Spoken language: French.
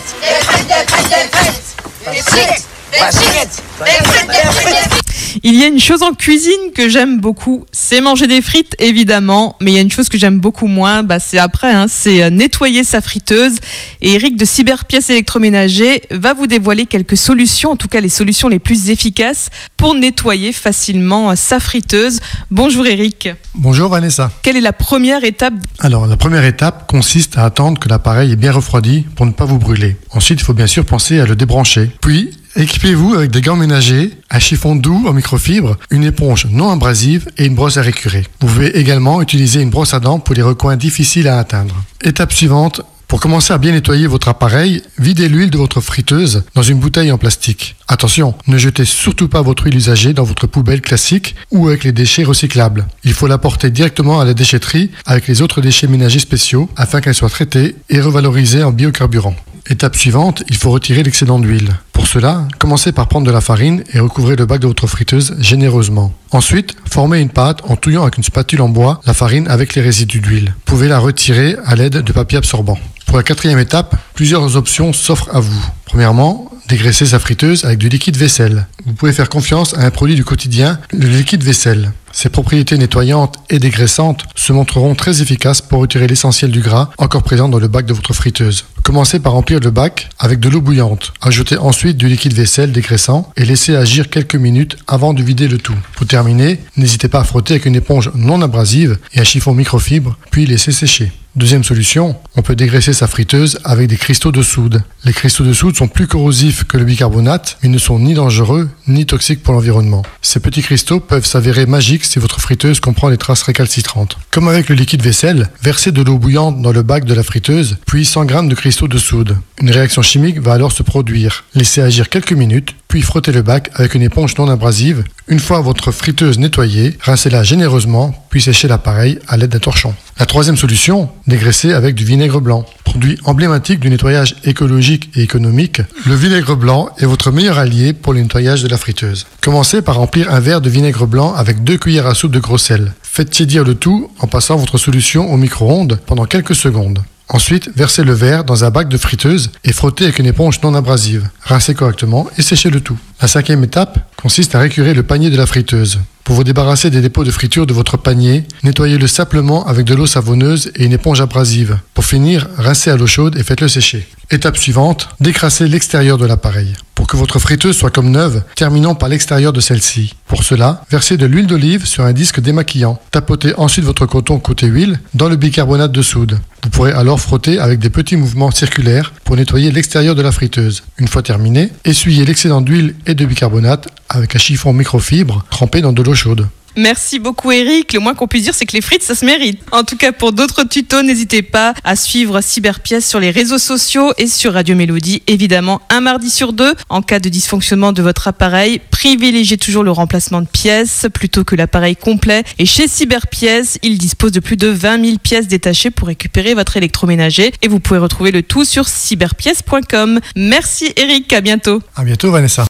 Defense! Defense! Defense! Defense! Defense! Defense! Defense! Defense! Il y a une chose en cuisine que j'aime beaucoup, c'est manger des frites évidemment, mais il y a une chose que j'aime beaucoup moins, bah c'est après, hein, c'est euh, nettoyer sa friteuse. Et Eric de Cyberpièces électroménager va vous dévoiler quelques solutions, en tout cas les solutions les plus efficaces pour nettoyer facilement euh, sa friteuse. Bonjour Eric. Bonjour Vanessa. Quelle est la première étape Alors la première étape consiste à attendre que l'appareil est bien refroidi pour ne pas vous brûler. Ensuite il faut bien sûr penser à le débrancher. Puis Équipez-vous avec des gants ménagers, un chiffon doux en microfibre, une éponge non abrasive et une brosse à récurer. Vous pouvez également utiliser une brosse à dents pour les recoins difficiles à atteindre. Étape suivante, pour commencer à bien nettoyer votre appareil, videz l'huile de votre friteuse dans une bouteille en plastique. Attention, ne jetez surtout pas votre huile usagée dans votre poubelle classique ou avec les déchets recyclables. Il faut la porter directement à la déchetterie avec les autres déchets ménagers spéciaux afin qu'elle soit traitée et revalorisée en biocarburant. Étape suivante, il faut retirer l'excédent d'huile. Pour cela, commencez par prendre de la farine et recouvrez le bac de votre friteuse généreusement. Ensuite, formez une pâte en touillant avec une spatule en bois la farine avec les résidus d'huile. Vous pouvez la retirer à l'aide de papier absorbant. Pour la quatrième étape, plusieurs options s'offrent à vous. Premièrement, dégraisser sa friteuse avec du liquide vaisselle. Vous pouvez faire confiance à un produit du quotidien, le liquide vaisselle. Ses propriétés nettoyantes et dégraissantes se montreront très efficaces pour retirer l'essentiel du gras encore présent dans le bac de votre friteuse. Commencez par remplir le bac avec de l'eau bouillante. Ajoutez ensuite du liquide vaisselle dégraissant et laissez agir quelques minutes avant de vider le tout. Pour terminer, n'hésitez pas à frotter avec une éponge non abrasive et un chiffon microfibre, puis laissez sécher. Deuxième solution, on peut dégraisser sa friteuse avec des cristaux de soude. Les cristaux de soude sont plus corrosifs que le bicarbonate, mais ne sont ni dangereux ni toxiques pour l'environnement. Ces petits cristaux peuvent s'avérer magiques si votre friteuse comprend des traces récalcitrantes. Comme avec le liquide vaisselle, versez de l'eau bouillante dans le bac de la friteuse, puis 100 g de cristaux de soude. Une réaction chimique va alors se produire. Laissez agir quelques minutes, puis frottez le bac avec une éponge non abrasive. Une fois votre friteuse nettoyée, rincez-la généreusement, puis séchez l'appareil à l'aide d'un torchon. La troisième solution, dégraisser avec du vinaigre blanc. Emblématique du nettoyage écologique et économique, le vinaigre blanc est votre meilleur allié pour le nettoyage de la friteuse. Commencez par remplir un verre de vinaigre blanc avec deux cuillères à soupe de gros sel. Faites tiédir le tout en passant votre solution au micro-ondes pendant quelques secondes. Ensuite, versez le verre dans un bac de friteuse et frottez avec une éponge non abrasive. Rincez correctement et séchez le tout. La cinquième étape consiste à récurer le panier de la friteuse. Pour vous débarrasser des dépôts de friture de votre panier, nettoyez-le simplement avec de l'eau savonneuse et une éponge abrasive. Pour finir, rincez à l'eau chaude et faites-le sécher. Étape suivante, décrassez l'extérieur de l'appareil. Que votre friteuse soit comme neuve, terminons par l'extérieur de celle-ci. Pour cela, versez de l'huile d'olive sur un disque démaquillant. Tapotez ensuite votre coton côté huile dans le bicarbonate de soude. Vous pourrez alors frotter avec des petits mouvements circulaires pour nettoyer l'extérieur de la friteuse. Une fois terminé, essuyez l'excédent d'huile et de bicarbonate avec un chiffon microfibre trempé dans de l'eau chaude. Merci beaucoup Eric. Le moins qu'on puisse dire, c'est que les frites, ça se mérite. En tout cas, pour d'autres tutos, n'hésitez pas à suivre Cyberpièce sur les réseaux sociaux et sur Radio Mélodie, évidemment, un mardi sur deux. En cas de dysfonctionnement de votre appareil, privilégiez toujours le remplacement de pièces plutôt que l'appareil complet. Et chez Cyberpièce, il dispose de plus de 20 000 pièces détachées pour récupérer votre électroménager. Et vous pouvez retrouver le tout sur cyberpièce.com. Merci Eric, à bientôt. À bientôt Vanessa.